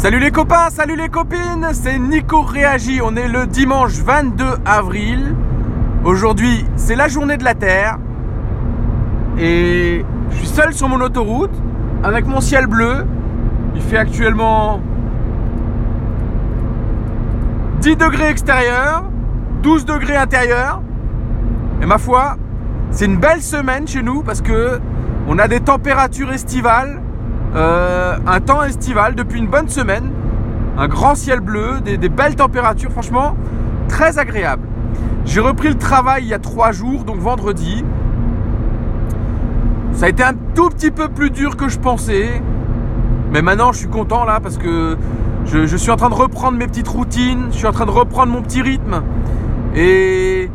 Salut les copains, salut les copines, c'est Nico Réagi. On est le dimanche 22 avril. Aujourd'hui, c'est la journée de la Terre. Et je suis seul sur mon autoroute avec mon ciel bleu. Il fait actuellement 10 degrés extérieur, 12 degrés intérieur. Et ma foi, c'est une belle semaine chez nous parce que on a des températures estivales euh, un temps estival depuis une bonne semaine. Un grand ciel bleu, des, belles températures, franchement, très agréable. J'ai repris le travail il y a trois jours, donc vendredi. Ça a été un tout petit peu plus dur que je pensais. Mais maintenant, je suis content là parce que je, je, suis en train de reprendre mes petites routines. Je suis en train de reprendre mon petit rythme. Et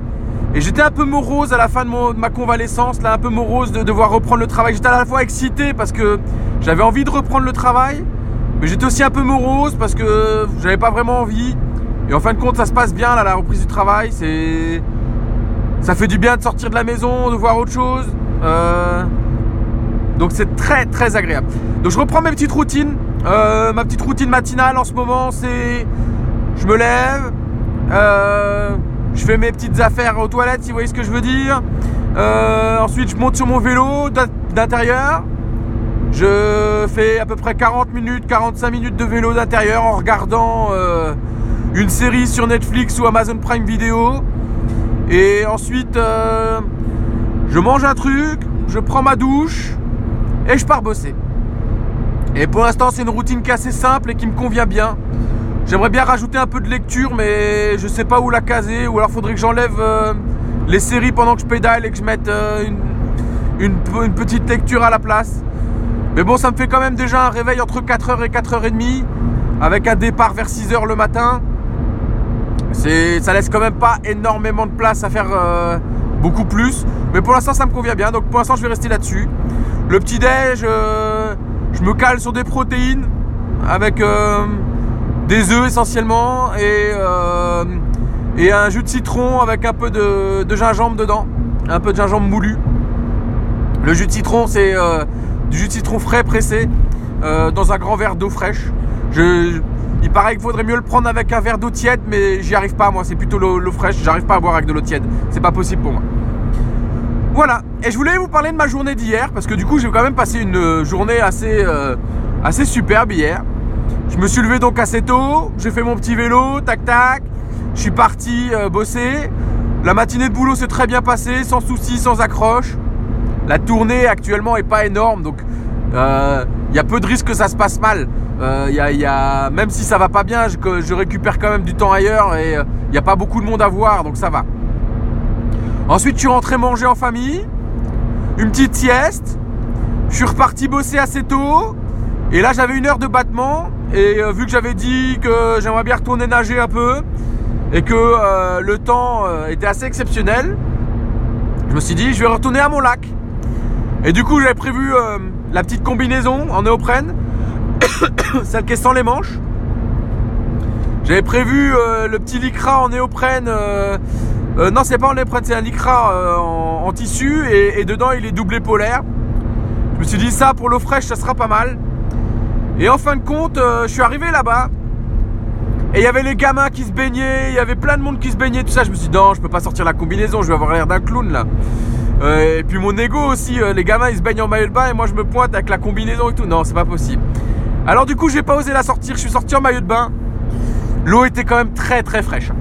et j'étais un peu morose à la fin de, ma convalescence, là, un peu morose de devoir reprendre le travail. J'étais à la fois excité parce que j'avais envie de reprendre le travail, mais j'étais aussi un peu morose parce que j'avais pas vraiment envie. Et en fin de compte, ça se passe bien, là, la reprise du travail. C'est. Ça fait du bien de sortir de la maison, de voir autre chose. Euh, donc c'est très très agréable. Donc je reprends mes petites routines. Euh, ma petite routine matinale en ce moment, c'est. Je me lève. Euh je fais mes petites affaires aux toilettes, si vous voyez ce que je veux dire. Euh, ensuite, je monte sur mon vélo d'intérieur. Je fais à peu près 40 minutes, 45 minutes de vélo d'intérieur en regardant euh, une série sur Netflix ou Amazon Prime Video. Et ensuite, euh, je mange un truc, je prends ma douche et je pars bosser. Et pour l'instant, c'est une routine qui est assez simple et qui me convient bien. J'aimerais bien rajouter un peu de lecture, mais je sais pas où la caser. Ou alors faudrait que j'enlève euh, les séries pendant que je pédale et que je mette euh, une, petite lecture à la place. Mais bon, ça me fait quand même déjà un réveil entre 4h et 4h30, avec un départ vers 6h le matin. Ça laisse quand même pas énormément de place à faire euh, beaucoup plus. Mais pour l'instant, ça me convient bien. Donc pour l'instant, je vais rester là-dessus. Le petit déj, je me cale sur des protéines avec des œufs essentiellement et, euh, et un jus de citron avec un peu de, gingembre dedans, un peu de gingembre moulu. Le jus de citron, c'est euh, du jus de citron frais pressé euh, dans un grand verre d'eau fraîche. Il paraît qu'il faudrait mieux le prendre avec un verre d'eau tiède, mais j'y arrive pas moi. C'est plutôt l'eau fraîche. J'arrive pas à boire avec de l'eau tiède. C'est pas possible pour moi. Voilà. Et je voulais vous parler de ma journée d'hier parce que du coup j'ai quand même passé une journée assez assez superbe hier. Je me suis levé donc assez tôt, j'ai fait mon petit vélo, tac tac, je suis parti euh, bosser. La matinée de boulot s'est très bien passée, sans soucis, sans accroche. La tournée actuellement est pas énorme, donc il euh, y a peu de risques que ça se passe mal. Euh, même si ça va pas bien, je, je récupère quand même du temps ailleurs et il n'y a pas beaucoup de monde à voir, donc ça va. Ensuite, je suis rentré manger en famille, une petite sieste. Je suis reparti bosser assez tôt. Et là, j'avais une heure de battement. Et euh, vu que j'avais dit que j'aimerais bien retourner nager un peu et que euh, le temps euh, était assez exceptionnel, je me suis dit je vais retourner à mon lac. Et du coup j'avais prévu la petite combinaison en néoprène, celle qui est sans les manches. J'avais prévu le petit lycra en néoprène. non c'est pas en néoprène, c'est un lycra en, tissu et, et dedans il est doublé polaire. Je me suis dit ça pour l'eau fraîche ça sera pas mal. Et en fin de compte, euh, je suis arrivé là-bas. Et il y avait les gamins qui se baignaient, il y avait plein de monde qui se baignait, tout ça. Je me suis dit, non, je peux pas sortir la combinaison, je vais avoir l'air d'un clown là. Euh, et puis mon ego aussi, euh, les gamins ils se baignent en maillot de bain et moi je me pointe avec la combinaison et tout. Non, c'est pas possible. Alors du coup, j'ai pas osé la sortir, je suis sorti en maillot de bain. L'eau était quand même très très fraîche.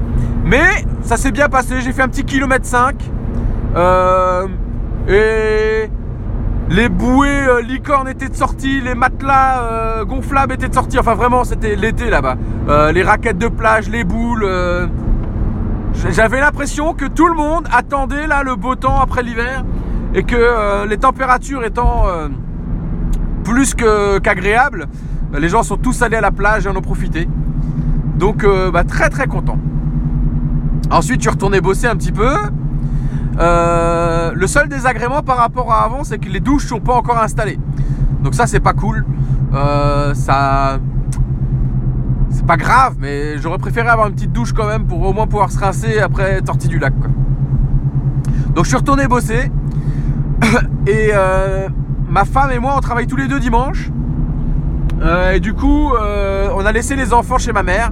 Mais ça s'est bien passé, j'ai fait un petit kilomètre 5. et les bouées euh, licornes étaient de sortie, les matelas euh, gonflables étaient de sortie. Enfin vraiment c'était l'été là-bas. Euh, les raquettes de plage, les boules. J'avais l'impression que tout le monde attendait là le beau temps après l'hiver et que les températures étant plus qu'agréables, les gens sont tous allés à la plage et en ont profité. Donc bah, très très content. Ensuite je retourné bosser un petit peu. Euh, le seul désagrément par rapport à avant, c'est que les douches sont pas encore installées. Donc ça, c'est pas cool. Euh, ça, c'est pas grave, mais j'aurais préféré avoir une petite douche quand même pour au moins pouvoir se rincer après être sorti du lac. Donc je suis retourné bosser et euh, ma femme et moi on travaille tous les deux dimanche. et du coup, on a laissé les enfants chez ma mère.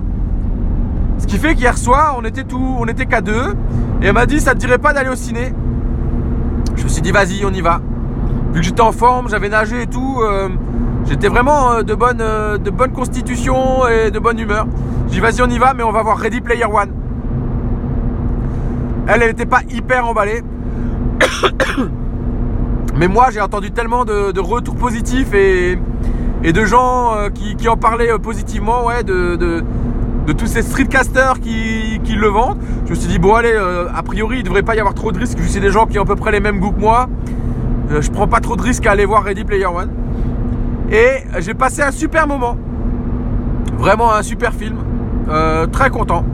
Ce qui fait qu'hier soir, on était on était qu'à deux. Et elle m'a dit, ça te dirait pas d'aller au ciné? Je me suis dit, vas-y, on y va. Vu que j'étais en forme, j'avais nagé et tout, euh, j'étais vraiment euh, de, bonne, euh, de bonne constitution et de bonne humeur. J'ai dit, vas-y, on y va, mais on va voir Ready Player One. Elle, elle n'était pas hyper emballée. mais moi, j'ai entendu tellement de, retours positifs et, de gens qui, en parlaient positivement, ouais, de tous ces streetcasters qui, le vendent. Je me suis dit, bon, allez, euh, a priori, il ne devrait pas y avoir trop de risques, vu que c'est des gens qui ont à peu près les mêmes goûts que moi. Euh, je prends pas trop de risques à aller voir Ready Player One. Et j'ai passé un super moment. Vraiment un super film. Euh, très content.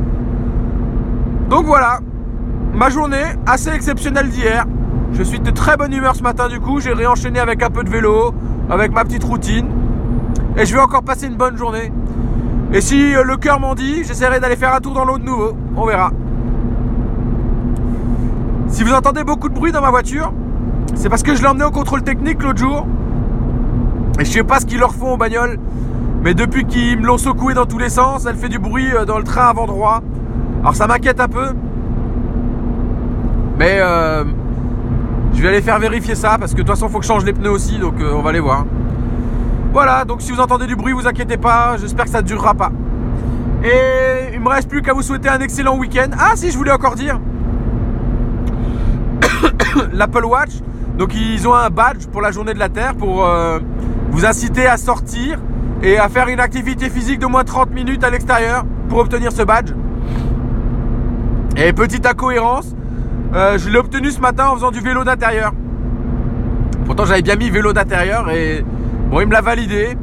Donc voilà, ma journée assez exceptionnelle d'hier. Je suis de très bonne humeur ce matin du coup. J'ai réenchaîné avec un peu de vélo, avec ma petite routine. Et je vais encore passer une bonne journée. Et si euh, le cœur m'en dit, j'essaierai d'aller faire un tour dans l'eau de nouveau. On verra. Si vous entendez beaucoup de bruit dans ma voiture, c'est parce que je l'ai emmené au contrôle technique l'autre jour. Et je sais pas ce qu'ils leur font aux bagnoles. Mais depuis qu'ils me l'ont secoué dans tous les sens, elle fait du bruit euh, dans le train avant droit. Alors ça m'inquiète un peu. Mais euh, je vais aller faire vérifier ça parce que de toute façon il faut que je change les pneus aussi. Donc on va aller voir. Voilà, donc si vous entendez du bruit, vous inquiétez pas, j'espère que ça ne durera pas. Et il me reste plus qu'à vous souhaiter un excellent week-end. Ah si, je voulais encore dire, l'Apple Watch, donc ils ont un badge pour la journée de la Terre pour euh, vous inciter à sortir et à faire une activité physique de moins 30 minutes à l'extérieur pour obtenir ce badge. Et petite incohérence, euh, je l'ai obtenu ce matin en faisant du vélo d'intérieur. Pourtant j'avais bien mis vélo d'intérieur et Bon, il me l'a validé.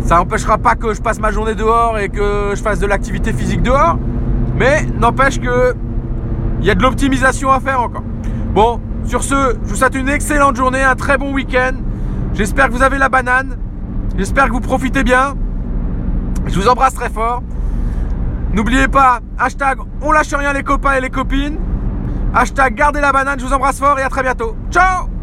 Ça n'empêchera pas que je passe ma journée dehors et que je fasse de l'activité physique dehors. Mais n'empêche que il y a de l'optimisation à faire encore. Bon, sur ce, je vous souhaite une excellente journée, un très bon week-end. J'espère que vous avez la banane. J'espère que vous profitez bien. Je vous embrasse très fort. N'oubliez pas, hashtag on lâche rien les copains et les copines. Hashtag gardez la banane, je vous embrasse fort et à très bientôt. Ciao